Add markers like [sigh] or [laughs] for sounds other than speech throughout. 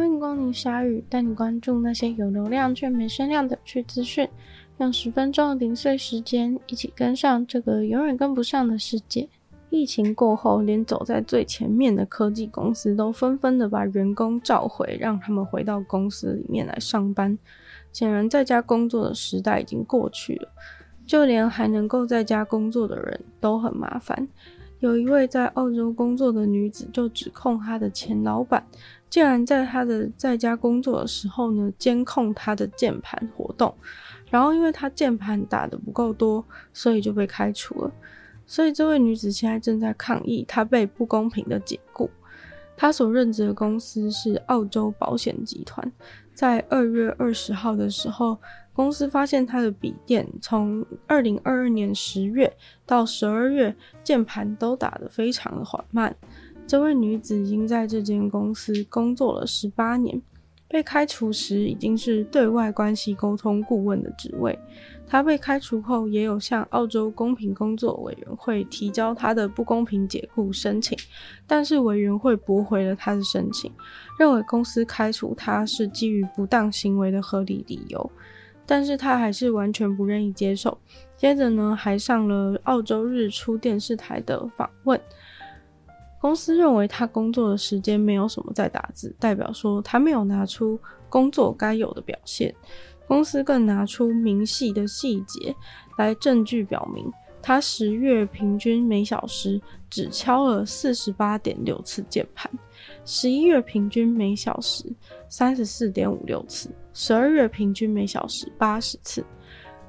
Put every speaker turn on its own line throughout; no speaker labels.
欢迎光临鲨语，带你关注那些有流量却没声量的趣资讯。用十分钟的零碎时间，一起跟上这个永远跟不上的世界。疫情过后，连走在最前面的科技公司都纷纷的把员工召回，让他们回到公司里面来上班。显然，在家工作的时代已经过去了，就连还能够在家工作的人都很麻烦。有一位在澳洲工作的女子就指控她的前老板，竟然在她的在家工作的时候呢，监控她的键盘活动，然后因为她键盘打得不够多，所以就被开除了。所以这位女子现在正在抗议，她被不公平的解雇。她所任职的公司是澳洲保险集团，在二月二十号的时候，公司发现她的笔电从二零二二年十月到十二月，键盘都打得非常的缓慢。这位女子已经在这间公司工作了十八年，被开除时已经是对外关系沟通顾问的职位。她被开除后，也有向澳洲公平工作委员会提交她的不公平解雇申请，但是委员会驳回了她的申请，认为公司开除她是基于不当行为的合理理由。但是她还是完全不愿意接受。接着呢，还上了澳洲日出电视台的访问。公司认为他工作的时间没有什么在打字，代表说他没有拿出工作该有的表现。公司更拿出明细的细节来证据表明，他十月平均每小时只敲了四十八点六次键盘，十一月平均每小时三十四点五六次。十二月平均每小时八十次，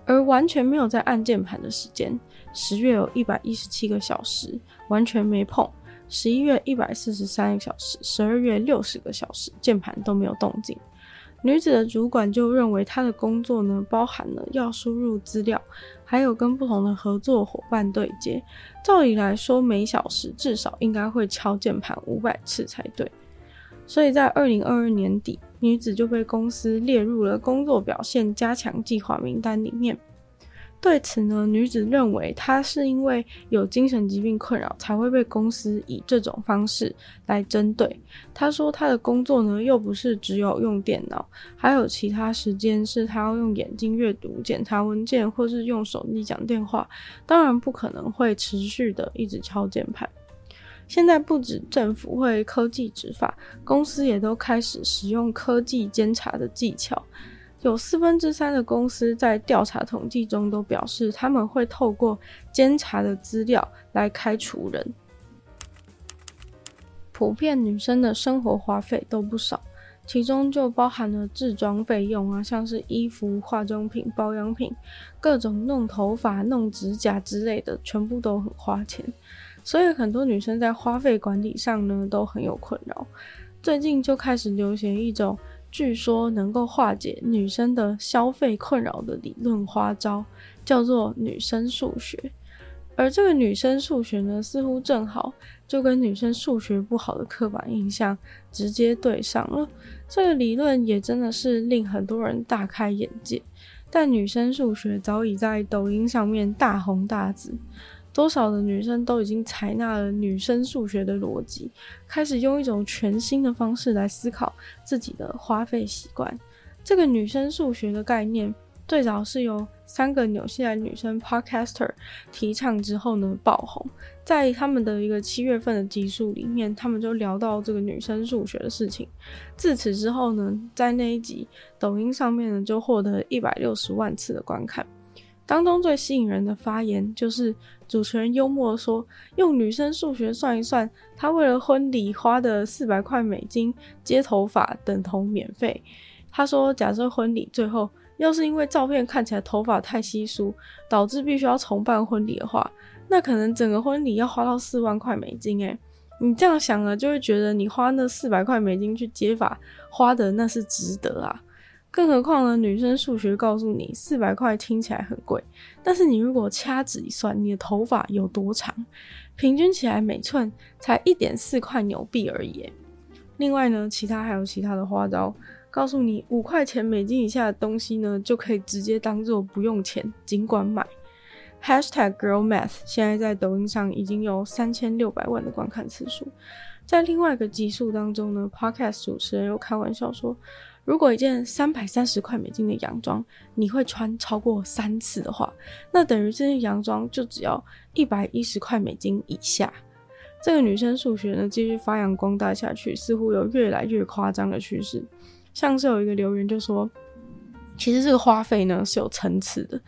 而完全没有在按键盘的时间，十月有一百一十七个小时完全没碰，十一月一百四十三个小时，十二月六十个小时键盘都没有动静。女子的主管就认为她的工作呢，包含了要输入资料，还有跟不同的合作伙伴对接。照理来说，每小时至少应该会敲键盘五百次才对。所以在二零二二年底，女子就被公司列入了工作表现加强计划名单里面。对此呢，女子认为她是因为有精神疾病困扰，才会被公司以这种方式来针对。她说她的工作呢，又不是只有用电脑，还有其他时间是她要用眼睛阅读、检查文件，或是用手机讲电话，当然不可能会持续的一直敲键盘。现在不止政府会科技执法，公司也都开始使用科技监察的技巧。有四分之三的公司在调查统计中都表示，他们会透过监察的资料来开除人。普遍女生的生活花费都不少，其中就包含了置装费用啊，像是衣服、化妆品、保养品、各种弄头发、弄指甲之类的，全部都很花钱。所以很多女生在花费管理上呢都很有困扰。最近就开始流行一种据说能够化解女生的消费困扰的理论花招，叫做女生数学。而这个女生数学呢，似乎正好就跟女生数学不好的刻板印象直接对上了。这个理论也真的是令很多人大开眼界。但女生数学早已在抖音上面大红大紫。多少的女生都已经采纳了女生数学的逻辑，开始用一种全新的方式来思考自己的花费习惯。这个女生数学的概念，最早是由三个纽西兰女生 podcaster 提倡之后呢爆红。在他们的一个七月份的集数里面，他们就聊到这个女生数学的事情。自此之后呢，在那一集抖音上面呢就获得一百六十万次的观看。当中最吸引人的发言就是主持人幽默说：“用女生数学算一算，她为了婚礼花的四百块美金接头发等同免费。”他说：“假设婚礼最后要是因为照片看起来头发太稀疏，导致必须要重办婚礼的话，那可能整个婚礼要花到四万块美金。诶，你这样想了，就会觉得你花那四百块美金去接发，花的那是值得啊。”更何况呢？女生数学告诉你，四百块听起来很贵，但是你如果掐指一算，你的头发有多长，平均起来每寸才一点四块纽币而已。另外呢，其他还有其他的花招，告诉你五块钱美金以下的东西呢，就可以直接当做不用钱，尽管买。Hashtag Girl Math 现在在抖音上已经有三千六百万的观看次数。在另外一个集数当中呢，Podcast 主持人又开玩笑说，如果一件三百三十块美金的洋装你会穿超过三次的话，那等于这件洋装就只要一百一十块美金以下。这个女生数学呢，继续发扬光大下去，似乎有越来越夸张的趋势。像是有一个留言就说，其实这个花费呢是有层次的。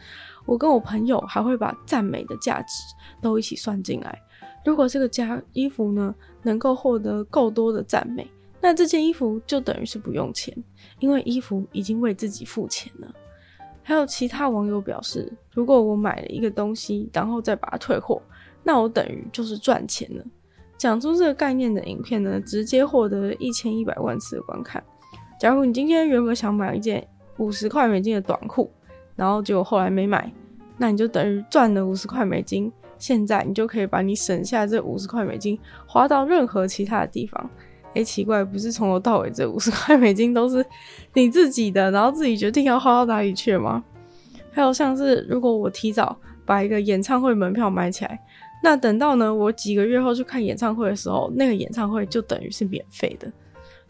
我跟我朋友还会把赞美的价值都一起算进来。如果这个家衣服呢能够获得够多的赞美，那这件衣服就等于是不用钱，因为衣服已经为自己付钱了。还有其他网友表示，如果我买了一个东西，然后再把它退货，那我等于就是赚钱了。讲出这个概念的影片呢，直接获得一千一百万次的观看。假如你今天原本想买一件五十块美金的短裤，然后结果后来没买，那你就等于赚了五十块美金。现在你就可以把你省下这五十块美金花到任何其他的地方。诶，奇怪，不是从头到尾这五十块美金都是你自己的，然后自己决定要花到哪里去吗？还有像是如果我提早把一个演唱会门票买起来，那等到呢我几个月后去看演唱会的时候，那个演唱会就等于是免费的。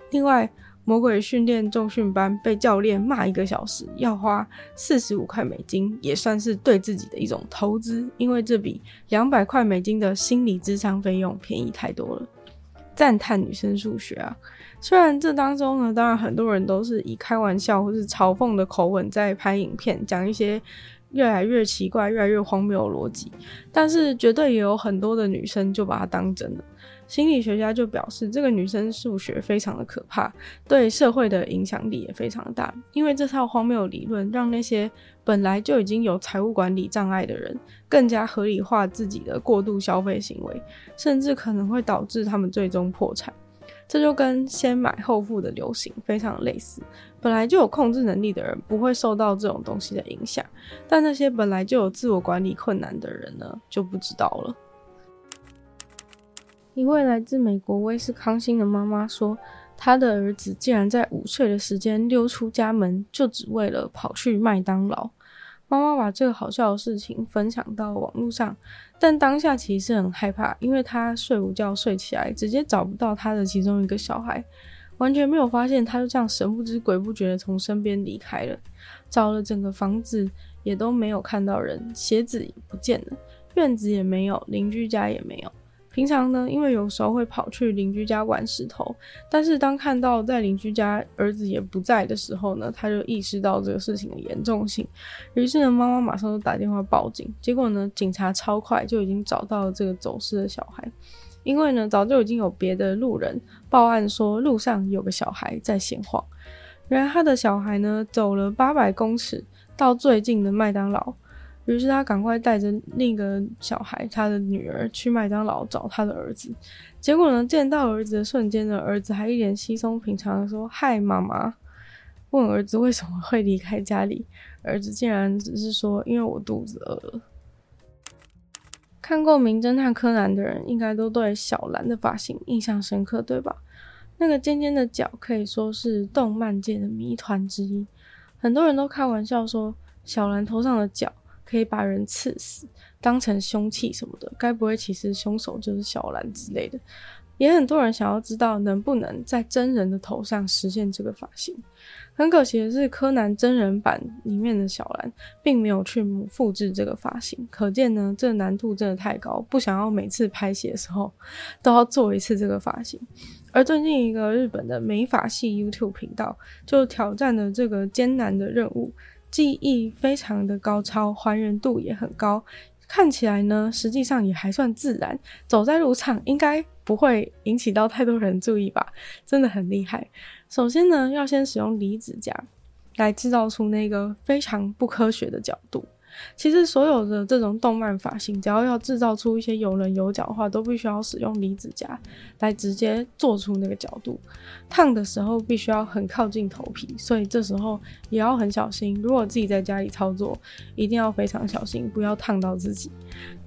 另外。魔鬼训练重训班被教练骂一个小时，要花四十五块美金，也算是对自己的一种投资，因为这比两百块美金的心理智商费用便宜太多了。赞叹女生数学啊！虽然这当中呢，当然很多人都是以开玩笑或是嘲讽的口吻在拍影片，讲一些越来越奇怪、越来越荒谬的逻辑，但是绝对也有很多的女生就把它当真了。心理学家就表示，这个女生数学非常的可怕，对社会的影响力也非常大。因为这套荒谬理论，让那些本来就已经有财务管理障碍的人，更加合理化自己的过度消费行为，甚至可能会导致他们最终破产。这就跟先买后付的流行非常类似。本来就有控制能力的人，不会受到这种东西的影响，但那些本来就有自我管理困难的人呢，就不知道了。一位来自美国威斯康星的妈妈说，她的儿子竟然在午睡的时间溜出家门，就只为了跑去麦当劳。妈妈把这个好笑的事情分享到网络上，但当下其实很害怕，因为她睡午觉睡起来，直接找不到她的其中一个小孩，完全没有发现他就这样神不知鬼不觉的从身边离开了，找了整个房子也都没有看到人，鞋子不见了，院子也没有，邻居家也没有。平常呢，因为有时候会跑去邻居家玩石头，但是当看到在邻居家儿子也不在的时候呢，他就意识到这个事情的严重性。于是呢，妈妈马上就打电话报警。结果呢，警察超快就已经找到了这个走失的小孩。因为呢，早就已经有别的路人报案说路上有个小孩在闲晃。原来他的小孩呢，走了八百公尺到最近的麦当劳。于是他赶快带着另一个小孩，他的女儿去麦当劳找他的儿子。结果呢，见到儿子的瞬间呢，儿子还一脸稀松平常的说：“嗨，妈妈。”问儿子为什么会离开家里，儿子竟然只是说：“因为我肚子饿了。”看过《名侦探柯南》的人，应该都对小兰的发型印象深刻，对吧？那个尖尖的角可以说是动漫界的谜团之一。很多人都开玩笑说，小兰头上的角。[laughs] 可以把人刺死，当成凶器什么的，该不会其实凶手就是小兰之类的？也很多人想要知道能不能在真人的头上实现这个发型。很可惜的是，柯南真人版里面的小兰并没有去复制这个发型，可见呢，这难度真的太高，不想要每次拍戏的时候 [laughs] 都要做一次这个发型。而最近一个日本的美发系 YouTube 频道就挑战了这个艰难的任务。技艺非常的高超，还原度也很高，看起来呢，实际上也还算自然。走在路上应该不会引起到太多人注意吧？真的很厉害。首先呢，要先使用离子夹来制造出那个非常不科学的角度。其实所有的这种动漫发型，只要要制造出一些有棱有角的话，都必须要使用离子夹来直接做出那个角度。烫的时候必须要很靠近头皮，所以这时候也要很小心。如果自己在家里操作，一定要非常小心，不要烫到自己。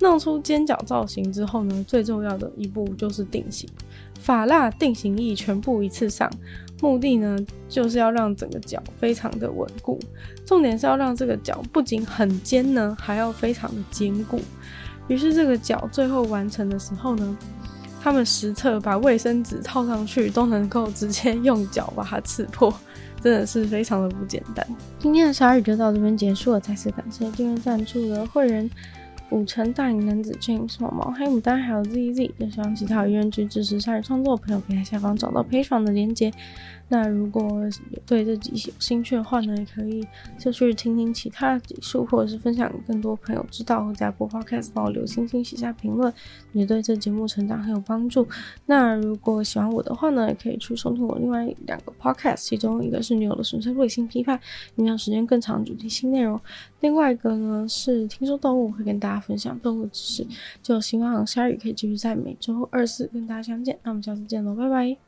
弄出尖角造型之后呢，最重要的一步就是定型。发蜡定型液全部一次上，目的呢就是要让整个脚非常的稳固，重点是要让这个脚不仅很尖呢，还要非常的坚固。于是这个脚最后完成的时候呢，他们实测把卫生纸套上去都能够直接用脚把它刺破，[laughs] 真的是非常的不简单。今天的鲨语就到这边结束了，再次感谢今天赞助的会员。五成大龄男子 James 毛毛黑牡丹还有 ZZ，也希望其他有意愿去支持鲨鱼创作的朋友，可以在下方找到 Patreon 的链接。那如果对这集有兴趣的话呢，也可以就去听听其他的集数，或者是分享给更多朋友知道。或在播 Podcast 帮我留星星、写下评论，也对这节目成长很有帮助。那如果喜欢我的话呢，也可以去收听我另外两个 Podcast，其中一个是女友的纯粹卫星批判，影响时间更长，主题新内容；另外一个呢是听说动物，会跟大家分享动物知识。就希望鲨鱼可以继续在每周二四跟大家相见。那我们下次见喽，拜拜。